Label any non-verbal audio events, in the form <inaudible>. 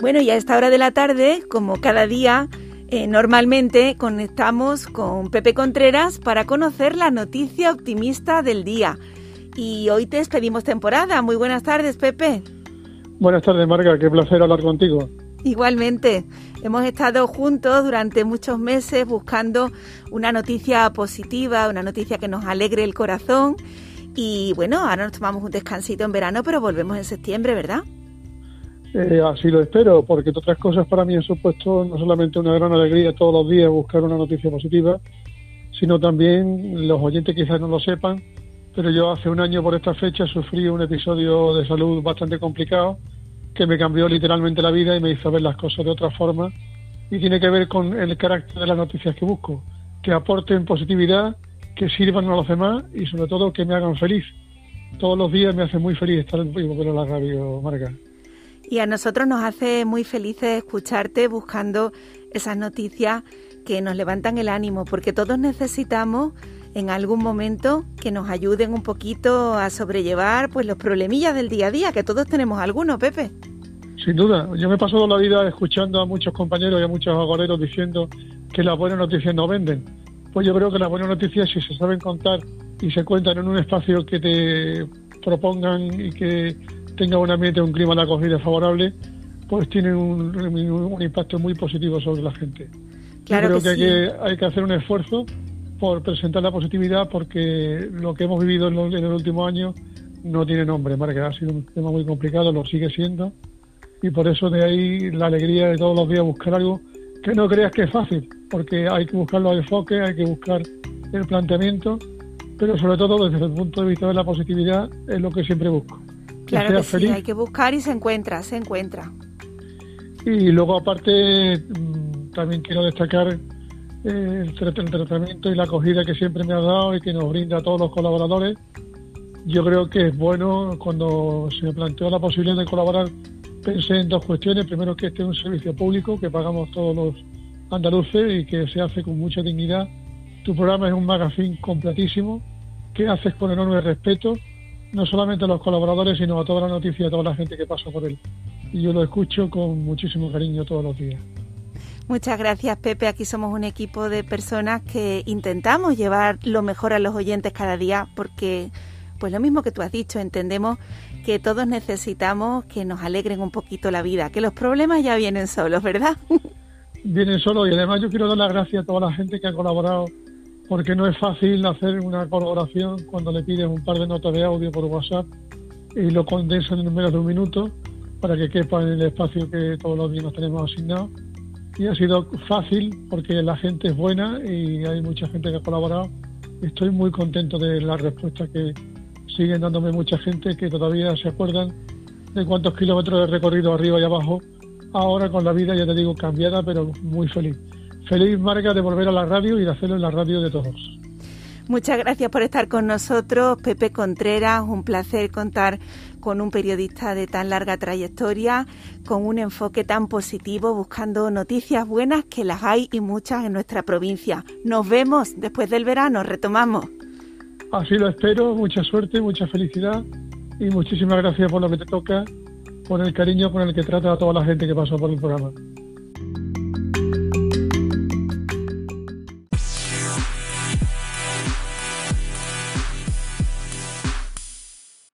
Bueno, y a esta hora de la tarde, como cada día, eh, normalmente conectamos con Pepe Contreras para conocer la noticia optimista del día. Y hoy te despedimos temporada. Muy buenas tardes, Pepe. Buenas tardes, Marga. Qué placer hablar contigo. Igualmente, hemos estado juntos durante muchos meses buscando una noticia positiva, una noticia que nos alegre el corazón. Y bueno, ahora nos tomamos un descansito en verano, pero volvemos en septiembre, ¿verdad? Eh, así lo espero, porque otras cosas para mí han supuesto no solamente una gran alegría todos los días buscar una noticia positiva, sino también los oyentes quizás no lo sepan, pero yo hace un año por esta fecha sufrí un episodio de salud bastante complicado que me cambió literalmente la vida y me hizo ver las cosas de otra forma y tiene que ver con el carácter de las noticias que busco, que aporten positividad, que sirvan a los demás y sobre todo que me hagan feliz. Todos los días me hace muy feliz estar en vivo con la radio, Marga. Y a nosotros nos hace muy felices escucharte buscando esas noticias que nos levantan el ánimo, porque todos necesitamos en algún momento que nos ayuden un poquito a sobrellevar pues los problemillas del día a día, que todos tenemos algunos, Pepe. Sin duda, yo me he pasado la vida escuchando a muchos compañeros y a muchos agoreros diciendo que las buenas noticias no venden. Pues yo creo que las buenas noticias, si se saben contar y se cuentan en un espacio que te propongan y que tenga un ambiente, un clima de acogida favorable, pues tiene un, impacto muy positivo sobre la gente. Claro creo que, que, hay que hay que hacer un esfuerzo por presentar la positividad porque lo que hemos vivido en, el último año no tiene nombre, Marca. Ha sido un tema muy complicado, lo sigue siendo. Y por eso de ahí la alegría de todos los días buscar algo que no creas que es fácil, porque hay que buscar los enfoques, hay que buscar el planteamiento, pero sobre todo desde el punto de vista de la positividad es lo que siempre busco claro que sí, hay que buscar y se encuentra, se encuentra. Y luego aparte mm, también quiero destacar eh, el, tratamiento y la acogida que siempre me ha dado y que nos brinda a todos los colaboradores. Yo creo que es bueno cuando se me planteó la posibilidad de colaborar, pensé en dos cuestiones. Primero que este es un servicio público que pagamos todos los andaluces y que se hace con mucha dignidad. Tu programa es un magazine completísimo que haces con enorme respeto no solamente a los colaboradores, sino a toda la noticia, a toda la gente que pasa por él. Y yo lo escucho con muchísimo cariño todos los días. Muchas gracias, Pepe. Aquí somos un equipo de personas que intentamos llevar lo mejor a los oyentes cada día porque, pues lo mismo que tú has dicho, entendemos que todos necesitamos que nos alegren un poquito la vida, que los problemas ya vienen solos, ¿verdad? <laughs> Vienen solos y además yo quiero dar las gracias a toda la gente que ha colaborado porque no es fácil hacer una colaboración cuando le pides un par de notas de audio por WhatsApp y lo condensan en menos de un minuto para que quepa en el espacio que todos los días nos tenemos asignado. Y ha sido fácil porque la gente es buena y hay mucha gente que ha colaborado. Estoy muy contento de la respuesta que siguen dándome mucha gente que todavía se acuerdan de cuántos kilómetros de recorrido arriba y abajo. Ahora con la vida, ya te digo, cambiada, pero muy feliz feliz Marga de volver a la radio y de hacerlo en la radio de todos. Muchas gracias por estar con nosotros, Pepe Contreras. Un placer contar con un periodista de tan larga trayectoria, con un enfoque tan positivo, buscando noticias buenas que las hay y muchas en nuestra provincia. Nos vemos después del verano, retomamos. Así lo espero, mucha suerte, mucha felicidad y muchísimas gracias por lo que te toca, por el cariño con el que trata a toda la gente que pasa por el programa.